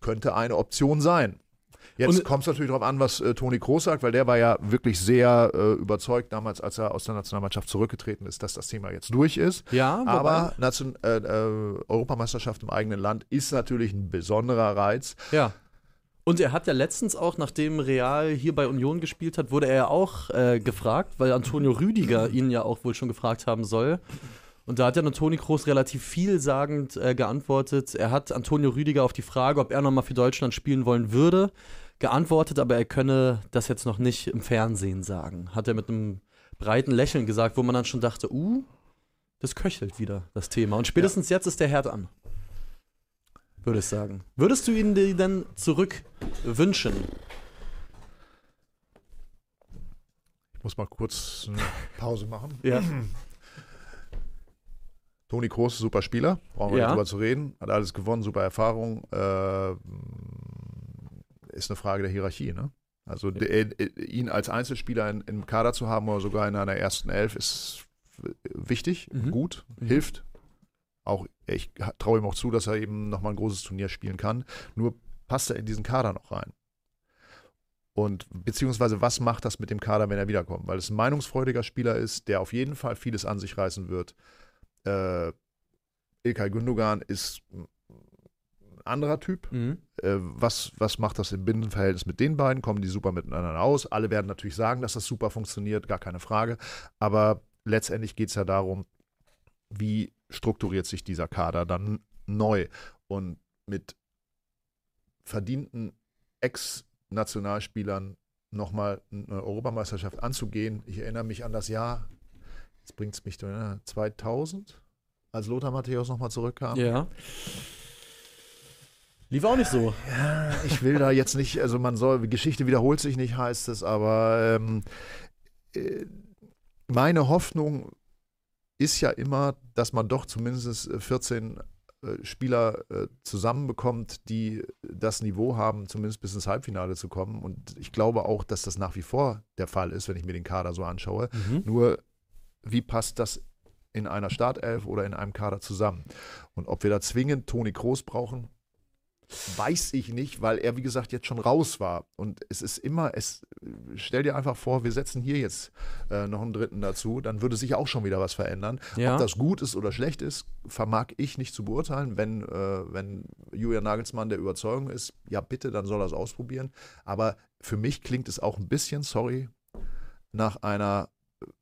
könnte eine Option sein. Jetzt kommt es natürlich darauf an, was äh, Toni Kroos sagt, weil der war ja wirklich sehr äh, überzeugt damals, als er aus der Nationalmannschaft zurückgetreten ist, dass das Thema jetzt durch ist. ja, wobei- Aber Nation, äh, äh, Europameisterschaft im eigenen Land ist natürlich ein besonderer Reiz. Ja. Und er hat ja letztens auch, nachdem Real hier bei Union gespielt hat, wurde er ja auch äh, gefragt, weil Antonio Rüdiger ihn ja auch wohl schon gefragt haben soll. Und da hat ja nur Toni Kroos relativ vielsagend äh, geantwortet. Er hat Antonio Rüdiger auf die Frage, ob er nochmal für Deutschland spielen wollen würde, geantwortet, aber er könne das jetzt noch nicht im Fernsehen sagen. Hat er mit einem breiten Lächeln gesagt, wo man dann schon dachte, uh, das köchelt wieder, das Thema. Und spätestens jetzt ist der Herd an. Würde ich sagen. Würdest du ihn denn zurück wünschen? Ich muss mal kurz eine Pause machen. Ja. Toni Kroos, super Spieler, brauchen wir Ja. nicht drüber zu reden, hat alles gewonnen, super Erfahrung. Äh, ist eine Frage der Hierarchie, ne? Also der, äh, ihn als Einzelspieler in, im Kader zu haben oder sogar in einer ersten Elf ist wichtig, Mhm. gut, Mhm. hilft. Auch ich traue ihm auch zu, dass er eben nochmal ein großes Turnier spielen kann. Nur passt er in diesen Kader noch rein. Und beziehungsweise was macht das mit dem Kader, wenn er wiederkommt? Weil es ein meinungsfreudiger Spieler ist, der auf jeden Fall vieles an sich reißen wird. Äh, Ilkay Gündogan ist ein anderer Typ. Mhm. Äh, was, was macht das im Binnenverhältnis mit den beiden? Kommen die super miteinander aus? Alle werden natürlich sagen, dass das super funktioniert, gar keine Frage. Aber letztendlich geht es ja darum, wie strukturiert sich dieser Kader dann neu und mit verdienten Ex-Nationalspielern nochmal eine Europameisterschaft anzugehen. Ich erinnere mich an das Jahr, jetzt bringt es mich äh, 2000, als Lothar Matthäus nochmal zurückkam. Ja. Lief auch nicht so. Ja, ich will da jetzt nicht, also man soll, Geschichte wiederholt sich nicht, heißt es, aber ähm, äh, meine Hoffnung ist ja immer, dass man doch zumindest äh, 14 äh, Spieler äh, zusammenbekommt, die das Niveau haben, zumindest bis ins Halbfinale zu kommen. Und ich glaube auch, dass das nach wie vor der Fall ist, wenn ich mir den Kader so anschaue. Mhm. Nur, wie passt das in einer Startelf oder in einem Kader zusammen? Und ob wir da zwingend Toni Kroos brauchen, weiß ich nicht, weil er, wie gesagt, jetzt schon raus war. Und es ist immer, es stell dir einfach vor, wir setzen hier jetzt äh, noch einen dritten dazu, dann würde sich auch schon wieder was verändern. Ja. Ob das gut ist oder schlecht ist, vermag ich nicht zu beurteilen. Wenn, äh, wenn Julian Nagelsmann der Überzeugung ist, ja bitte, dann soll er es ausprobieren. Aber für mich klingt es auch ein bisschen, sorry, nach einer,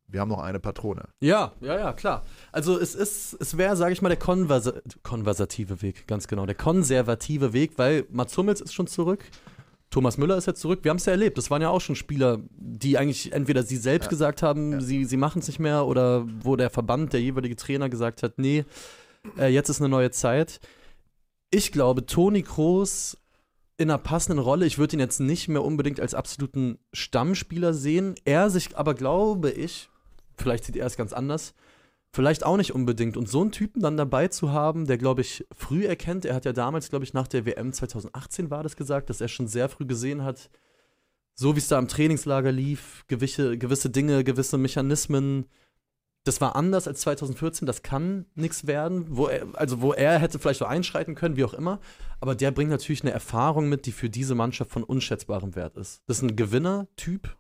wir haben noch eine Patrone. Ja, ja, ja, klar. Also es ist, es wäre, sage ich mal, der konversa konversative Weg, ganz genau, der konservative Weg, weil Mats Hummels ist schon zurück, Thomas Müller ist jetzt zurück. Wir haben es ja erlebt. Das waren ja auch schon Spieler, die eigentlich entweder sie selbst Ja. gesagt haben, Ja. sie, sie machen es nicht mehr, oder wo der Verband, der jeweilige Trainer gesagt hat, nee, äh, jetzt ist eine neue Zeit. Ich glaube, Toni Kroos in einer passenden Rolle. Ich würde ihn jetzt nicht mehr unbedingt als absoluten Stammspieler sehen. Er sich aber, glaube ich, vielleicht sieht er es ganz anders, vielleicht auch nicht unbedingt. Und so einen Typen dann dabei zu haben, der, glaube ich, früh erkennt, er hat ja damals, glaube ich, nach der WM 2018 war das gesagt, dass er schon sehr früh gesehen hat, so wie es da im Trainingslager lief, gewisse, gewisse Dinge, gewisse Mechanismen das war anders als 2014, das kann nichts werden, wo er, also wo er hätte vielleicht so einschreiten können, wie auch immer, aber der bringt natürlich eine Erfahrung mit, die für diese Mannschaft von unschätzbarem Wert ist. Das ist ein Gewinner-Typ,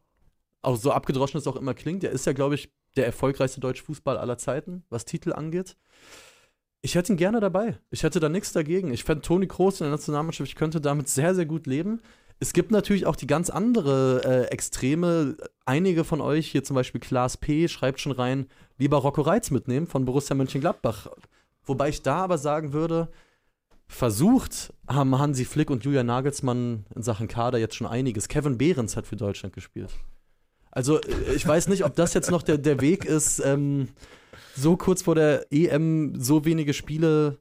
auch so abgedroschen es auch immer klingt, der ist ja, glaube ich, der erfolgreichste deutsche Fußball aller Zeiten, was Titel angeht. Ich hätte ihn gerne dabei. Ich hätte da nichts dagegen. Ich fände Toni Kroos in der Nationalmannschaft, ich könnte damit sehr, sehr gut leben. Es gibt natürlich auch die ganz andere äh, Extreme. Einige von euch, hier zum Beispiel Klaas P., schreibt schon rein, lieber Rocco Reitz mitnehmen von Borussia Mönchengladbach. Wobei ich da aber sagen würde, versucht haben Hansi Flick und Julian Nagelsmann in Sachen Kader jetzt schon einiges. Kevin Behrens hat für Deutschland gespielt. Also äh, ich weiß nicht, ob das jetzt noch der, der Weg ist, ähm, so kurz vor der EM so wenige Spiele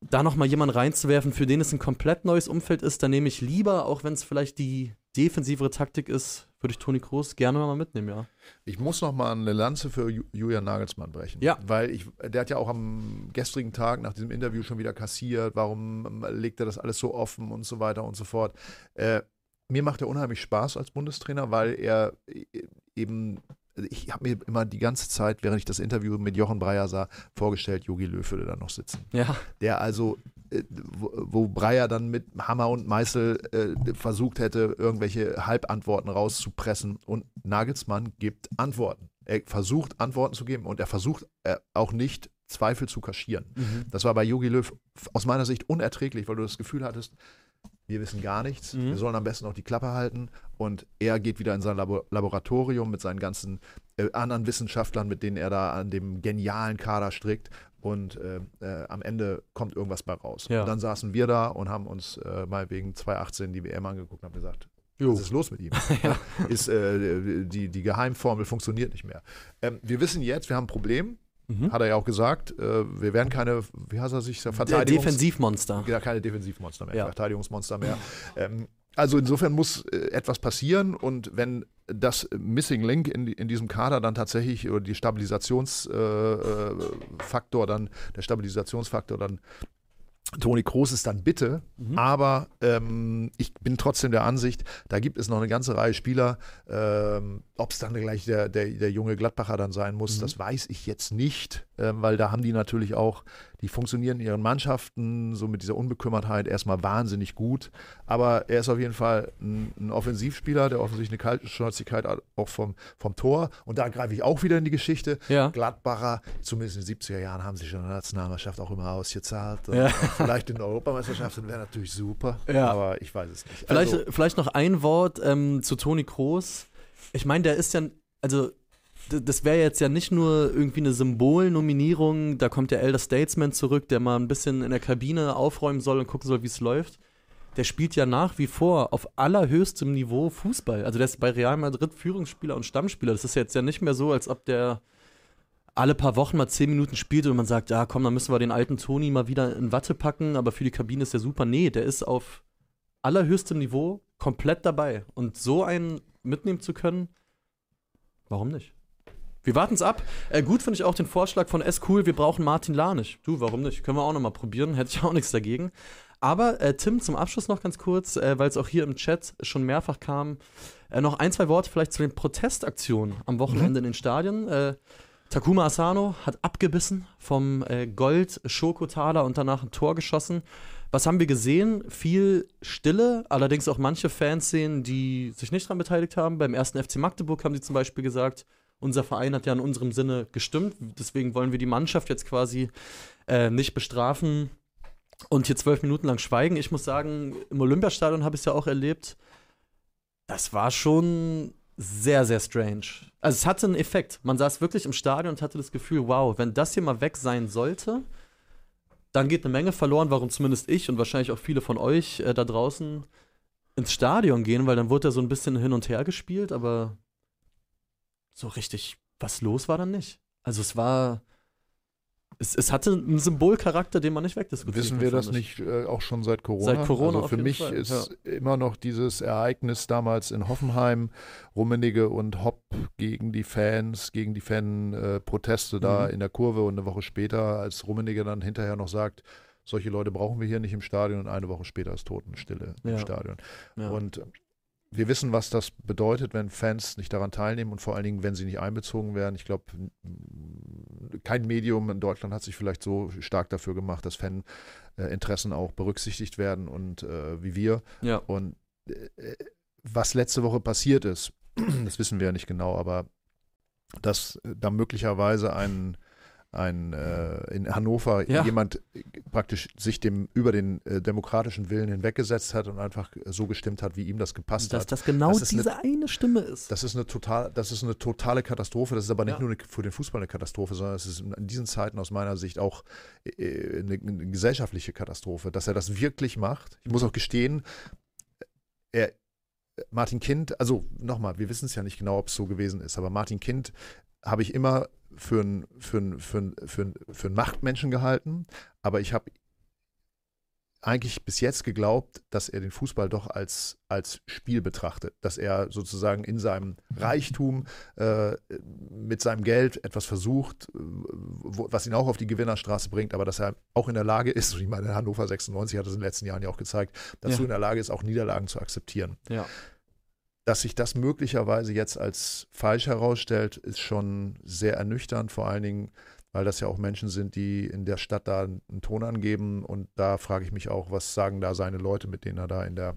da noch mal jemanden reinzuwerfen, für den es ein komplett neues Umfeld ist, dann nehme ich lieber, auch wenn es vielleicht die defensivere Taktik ist, würde ich Toni Kroos gerne mal mitnehmen, ja. Ich muss noch mal eine Lanze für Julian Nagelsmann brechen. Ja. Weil ich, der hat ja auch am gestrigen Tag nach diesem Interview schon wieder kassiert, warum legt er das alles so offen und so weiter und so fort. Äh, mir macht er unheimlich Spaß als Bundestrainer, weil er äh, eben also ich habe mir immer die ganze Zeit, während ich das Interview mit Jochen Breyer sah, vorgestellt, Jogi Löw würde da noch sitzen. Ja. Der also, äh, wo, Breyer dann mit Hammer und Meißel äh, versucht hätte, irgendwelche Halbantworten rauszupressen und Nagelsmann gibt Antworten. Er versucht Antworten zu geben und er versucht auch nicht Zweifel zu kaschieren. Mhm. Das war bei Jogi Löw aus meiner Sicht unerträglich, weil du das Gefühl hattest, wir wissen gar nichts, mhm. wir sollen am besten auch die Klappe halten. Und er geht wieder in sein Labor Laboratorium mit seinen ganzen äh, anderen Wissenschaftlern, mit denen er da an dem genialen Kader strickt. Und äh, äh, am Ende kommt irgendwas bei raus. Ja. Und dann saßen wir da und haben uns äh, mal wegen 2018 die WM angeguckt und haben gesagt, Jo. Was ist los mit ihm? ja. ist, äh, die, die Geheimformel funktioniert nicht mehr. Ähm, wir wissen jetzt, wir haben ein Problem. Mhm. Hat er ja auch gesagt, äh, wir werden keine, wie heißt er sich, Verteidigungs Defensivmonster. Ja, keine Defensivmonster mehr, ja. Verteidigungsmonster mehr. Ähm, also insofern muss äh, etwas passieren und wenn das Missing Link in, in diesem Kader dann tatsächlich oder die Stabilisationsfaktor äh, äh dann, der Stabilisationsfaktor dann Toni Kroos ist dann bitte, mhm. aber ähm, ich bin trotzdem der Ansicht, da gibt es noch eine ganze Reihe Spieler. Ähm, Ob es dann gleich der, der, der junge Gladbacher dann sein muss, mhm. das weiß ich jetzt nicht, ähm, weil da haben die natürlich auch die funktionieren in ihren Mannschaften so mit dieser Unbekümmertheit erstmal wahnsinnig gut. Aber er ist auf jeden Fall ein, ein Offensivspieler, der offensichtlich eine Kaltschnäuzigkeit hat, auch vom, vom Tor. Und da greife ich auch wieder in die Geschichte. Ja. Gladbacher, zumindest in den 70er Jahren, haben sich in der Nationalmannschaft auch immer ausgezahlt. Ja. Vielleicht in der Europameisterschaft wäre natürlich super, ja. aber ich weiß es nicht. Vielleicht, also, vielleicht noch ein Wort ähm, zu Toni Kroos. Ich meine, der ist ja, also das wäre jetzt ja nicht nur irgendwie eine Symbolnominierung, da kommt der Elder Statesman zurück, der mal ein bisschen in der Kabine aufräumen soll und gucken soll, wie es läuft. Der spielt ja nach wie vor auf allerhöchstem Niveau Fußball. Also der ist bei Real Madrid Führungsspieler und Stammspieler. Das ist jetzt ja nicht mehr so, als ob der alle paar Wochen mal zehn Minuten spielt und man sagt, ja komm, dann müssen wir den alten Toni mal wieder in Watte packen, aber für die Kabine ist der super. Nee, der ist auf allerhöchstem Niveau komplett dabei. Und so einen mitnehmen zu können, warum nicht? Wir warten es ab. Äh, gut finde ich auch den Vorschlag von S. Cool, wir brauchen Martin Larnisch. Du, warum nicht? Können wir auch nochmal probieren, hätte ich auch nichts dagegen. Aber äh, Tim, zum Abschluss noch ganz kurz, äh, weil es auch hier im Chat schon mehrfach kam, äh, noch ein, zwei Worte vielleicht zu den Protestaktionen am Wochenende mhm. in den Stadien. Äh, Takuma Asano hat abgebissen vom äh, Gold Schokotaler und danach ein Tor geschossen. Was haben wir gesehen? Viel Stille, allerdings auch manche Fans sehen, die sich nicht daran beteiligt haben. Beim ersten FC Magdeburg haben sie zum Beispiel gesagt, unser Verein hat ja in unserem Sinne gestimmt. Deswegen wollen wir die Mannschaft jetzt quasi äh, nicht bestrafen und hier zwölf Minuten lang schweigen. Ich muss sagen, im Olympiastadion habe ich es ja auch erlebt. Das war schon sehr, sehr strange. Also es hatte einen Effekt. Man saß wirklich im Stadion und hatte das Gefühl, wow, wenn das hier mal weg sein sollte, dann geht eine Menge verloren, warum zumindest ich und wahrscheinlich auch viele von euch äh, da draußen ins Stadion gehen, weil dann wurde er so ein bisschen hin und her gespielt, aber so richtig was los war dann nicht. Also es war, es, es hatte einen Symbolcharakter, den man nicht wegdiskutiert Wissen wir das nicht äh, auch schon seit Corona? Seit Corona also für mich Fall. ist ja. immer noch dieses Ereignis damals in Hoffenheim, Rummenigge und Hopp gegen die Fans, gegen die Fan-Proteste äh, da mhm. in der Kurve und eine Woche später, als Rummenigge dann hinterher noch sagt, solche Leute brauchen wir hier nicht im Stadion und eine Woche später ist Totenstille ja. im Stadion. Ja. Und wir wissen, was das bedeutet, wenn Fans nicht daran teilnehmen und vor allen Dingen, wenn sie nicht einbezogen werden. Ich glaube, kein Medium in Deutschland hat sich vielleicht so stark dafür gemacht, dass Faninteressen auch berücksichtigt werden und äh, wie wir. Ja. Und äh, was letzte Woche passiert ist, das wissen wir ja nicht genau, aber dass da möglicherweise ein ein äh, in Hannover Ja. jemand äh, praktisch sich dem über den äh, demokratischen Willen hinweggesetzt hat und einfach so gestimmt hat, wie ihm das gepasst Dass hat. das genau Das diese eine Stimme ist. Das ist eine total, das ist eine totale Katastrophe. Das ist aber nicht Ja. nur eine, für den Fußball eine Katastrophe, sondern es ist in diesen Zeiten aus meiner Sicht auch äh, eine, eine gesellschaftliche Katastrophe, dass er das wirklich macht. Ich muss auch gestehen, er Martin Kind, also nochmal, wir wissen es ja nicht genau, ob es so gewesen ist, aber Martin Kind habe ich immer für einen für ein, für ein, für ein, für Machtmenschen gehalten, aber ich habe eigentlich bis jetzt geglaubt, dass er den Fußball doch als, als Spiel betrachtet, dass er sozusagen in seinem Reichtum äh, mit seinem Geld etwas versucht, wo, was ihn auch auf die Gewinnerstraße bringt, aber dass er auch in der Lage ist, ich meine, Hannover 96 hat das in den letzten Jahren ja auch gezeigt, dazu Ja. in der Lage ist, auch Niederlagen zu akzeptieren. Ja. Dass sich das möglicherweise jetzt als falsch herausstellt, ist schon sehr ernüchternd, vor allen Dingen, weil das ja auch Menschen sind, die in der Stadt da einen Ton angeben. Und da frage ich mich auch, was sagen da seine Leute, mit denen er da in der,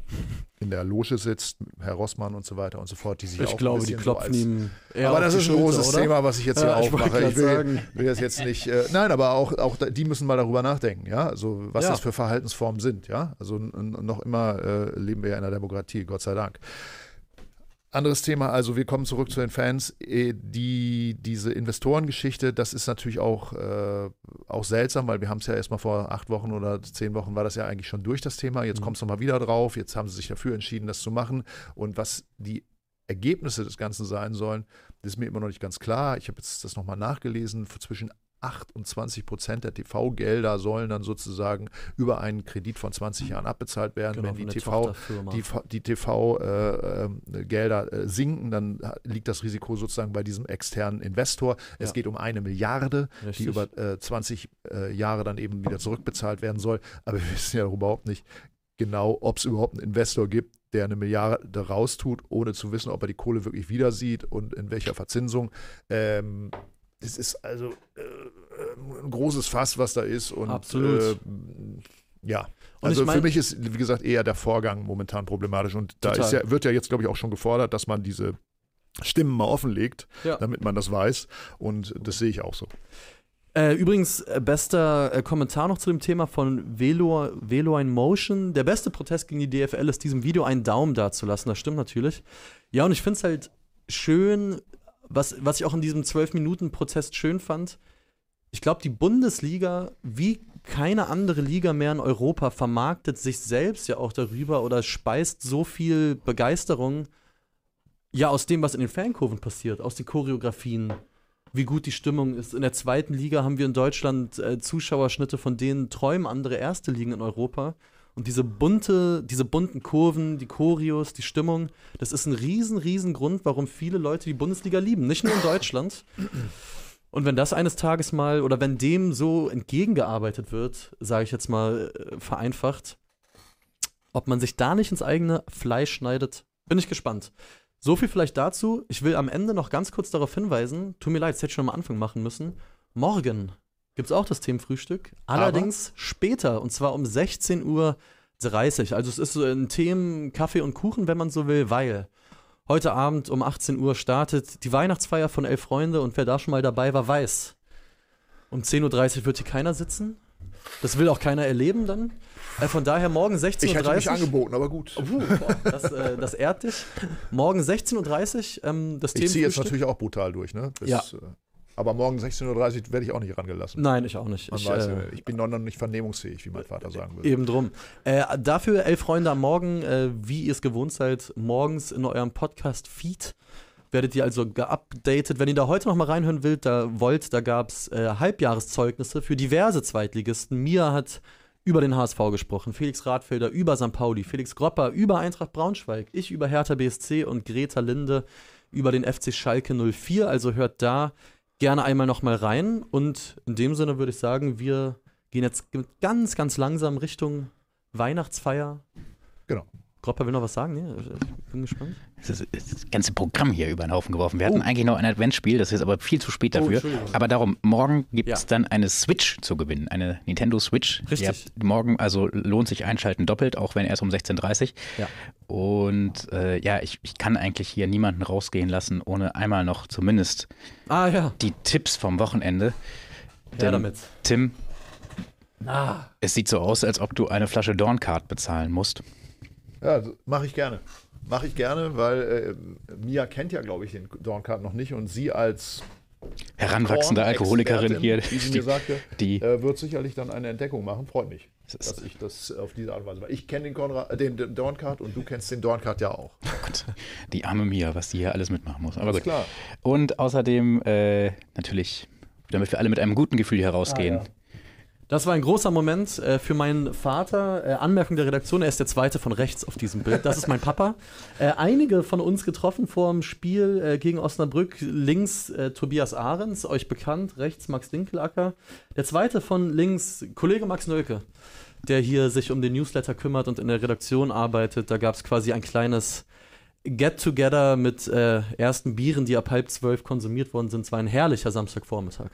in der Loge sitzt, Herr Rossmann und so weiter und so fort, die sich auch Ich ein glaube, die so klopfen als, ihm eher aber das ist ein großes oder? Thema, was ich jetzt hier Ja, ich aufmache. grad Ich will, sagen. will das jetzt nicht. Äh, nein, aber auch, auch die müssen mal darüber nachdenken, ja. Also was Ja. das für Verhaltensformen sind, ja. Also noch immer äh, leben wir ja in einer Demokratie, Gott sei Dank. Anderes Thema, also wir kommen zurück zu den Fans. Äh, Die, diese Investorengeschichte, das ist natürlich auch, äh, auch seltsam, weil wir haben es ja erstmal vor acht Wochen oder zehn Wochen war das ja eigentlich schon durch das Thema. Jetzt Mhm. kommt es nochmal wieder drauf. Jetzt haben sie sich dafür entschieden, das zu machen. Und was die Ergebnisse des Ganzen sein sollen, das ist mir immer noch nicht ganz klar. Ich habe jetzt das nochmal nachgelesen. Zwischen 8 und 20 Prozent der TV-Gelder sollen dann sozusagen über einen Kredit von 20 Jahren abbezahlt werden. Genau, Wenn die TV, die, die TV-Gelder äh, sinken, dann liegt das Risiko sozusagen bei diesem externen Investor. Es Ja. geht um eine Milliarde, Richtig. die über äh, 20 äh, Jahre dann eben wieder zurückbezahlt werden soll. Aber wir wissen ja überhaupt nicht genau, ob es überhaupt einen Investor gibt, der eine Milliarde raustut, ohne zu wissen, ob er die Kohle wirklich wieder sieht und in welcher Verzinsung. Ähm, es ist also äh, ein großes Fass, was da ist. Und, Absolut. Äh, ja. Und Also ich mein- für mich ist, wie gesagt, eher der Vorgang momentan problematisch. Und da ja, wird ja jetzt, glaube ich, auch schon gefordert, dass man diese Stimmen mal offenlegt, Ja. damit man das weiß. Und das sehe ich auch so. Äh, übrigens, äh, bester äh, Kommentar noch zu dem Thema von Velo, Velo in Motion. Der beste Protest gegen die DFL ist, diesem Video einen Daumen dazulassen. Das stimmt natürlich. Ja, und ich finde es halt schön, was, was ich auch in diesem 12-Minuten-Protest schön fand. Ich glaube, die Bundesliga, wie keine andere Liga mehr in Europa, vermarktet sich selbst ja auch darüber oder speist so viel Begeisterung ja aus dem, was in den Fankurven passiert, aus den Choreografien, wie gut die Stimmung ist. In der zweiten Liga haben wir in Deutschland äh, Zuschauerschnitte, von denen träumen andere erste Ligen in Europa. Und diese bunte, diese bunten Kurven, die Choreos, die Stimmung, das ist ein riesen, riesen Grund, warum viele Leute die Bundesliga lieben. Nicht nur in Deutschland. Und wenn das eines Tages mal, oder wenn dem so entgegengearbeitet wird, sage ich jetzt mal äh, vereinfacht, ob man sich da nicht ins eigene Fleisch schneidet, bin ich gespannt. So viel vielleicht dazu. Ich will am Ende noch ganz kurz darauf hinweisen, tut mir leid, das hätte ich schon am Anfang machen müssen. Morgen gibt es auch das Themenfrühstück, allerdings später, und zwar um 16.30 Uhr. Also es ist so ein Themen, Kaffee und Kuchen, wenn man so will, weil heute Abend um 18 Uhr startet die Weihnachtsfeier von Elf Freunde und wer da schon mal dabei war, weiß. Um 10.30 Uhr wird hier keiner sitzen. Das will auch keiner erleben dann. Äh, von daher morgen 16.30 Uhr. Ich hätte mich angeboten, aber gut. Uh, boah, das, äh, das ehrt dich. Morgen 16.30 Uhr, ähm, das Ich ziehe jetzt natürlich auch brutal durch, ne? Bis, Ja. Aber morgen 16.30 Uhr werde ich auch nicht rangelassen. Nein, ich auch nicht. Man Ich, weiß äh, ich bin noch nicht vernehmungsfähig, wie mein Vater sagen würde. Eben drum. Äh, dafür, elf Freunde am Morgen, äh, wie ihr es gewohnt seid, morgens in eurem Podcast-Feed werdet ihr also geupdatet. Wenn ihr da heute noch mal reinhören wollt, da, wollt, da gab es äh, Halbjahreszeugnisse für diverse Zweitligisten. Mia hat über den HSV gesprochen, Felix Radfelder über St. Pauli, Felix Gropper über Eintracht Braunschweig, ich über Hertha BSC und Greta Linde über den FC Schalke 04. Also hört da gerne einmal noch mal rein. Und in dem Sinne würde ich sagen, wir gehen jetzt ganz, ganz langsam Richtung Weihnachtsfeier. Genau. Gropper will noch was sagen? Nee, ich bin gespannt. Das, ist, das ganze Programm hier über den Haufen geworfen. Wir hatten eigentlich noch ein Adventsspiel, das ist aber viel zu spät Oh, dafür. Entschuldigung. aber darum, morgen gibt Ja. es dann eine Switch zu gewinnen, eine Nintendo Switch. Richtig. Habt morgen, also lohnt sich einschalten doppelt, auch wenn erst um 16.30 Uhr. Ja. Und äh, ja, ich, ich kann eigentlich hier niemanden rausgehen lassen, ohne einmal noch zumindest Ah ja, die Tipps vom Wochenende. Denn, damit. Tim, Ah. es sieht so aus, als ob du eine Flasche Dorncard bezahlen musst. Ja, mache ich gerne. Mache ich gerne, weil äh, Mia kennt ja, glaube ich, den Dorncard noch nicht und sie als Heranwachsende Alkoholikerin hier, Korn-Expertin, wie sie die, mir sagte, die äh, wird sicherlich dann eine Entdeckung machen. Freut mich, dass ich das auf diese Art und Weise mache. Ich kenne den, Konrad- äh, den, den Dorncard und du kennst den Dorncard ja auch. Gott, die arme Mia, was die hier alles mitmachen muss. Aber gut. klar. Und außerdem äh, natürlich, damit wir alle mit einem guten Gefühl hier rausgehen. Ah, ja. Das war ein großer Moment äh, für meinen Vater. Äh, Anmerkung der Redaktion, er ist der zweite von rechts auf diesem Bild. Das ist mein Papa. Äh, einige von uns getroffen vor dem Spiel äh, gegen Osnabrück. Links äh, Tobias Ahrens, euch bekannt. Rechts Max Dinkelacker. Der zweite von links Kollege Max Nölke, der hier sich um den Newsletter kümmert und in der Redaktion arbeitet. Da gab es quasi ein kleines Get-Together mit äh, ersten Bieren, die ab halb zwölf konsumiert worden sind. Es war ein herrlicher Samstagvormittag.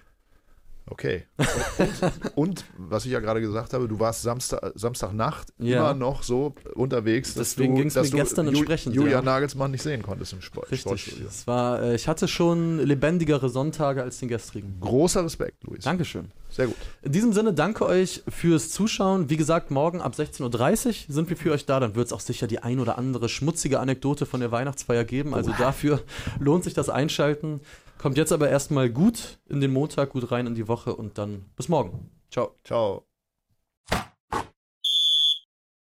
Okay. Und, und was ich ja gerade gesagt habe, du warst Samstag, Samstagnacht Ja. immer noch so unterwegs, dass Deswegen du, dass mir du gestern Ju- entsprechend, Julian ja. Nagelsmann nicht sehen konntest im Sport. Richtig. Sportstudio. Es war, äh, ich hatte schon lebendigere Sonntage als den gestrigen. Großer Respekt, Luis. Dankeschön. Sehr gut. In diesem Sinne, danke euch fürs Zuschauen. Wie gesagt, morgen ab 16.30 Uhr sind wir für euch da. Dann wird es auch sicher die ein oder andere schmutzige Anekdote von der Weihnachtsfeier geben. Also dafür lohnt sich das Einschalten. Kommt jetzt aber erstmal gut in den Montag, gut rein in die Woche und dann bis morgen. Ciao. Ciao.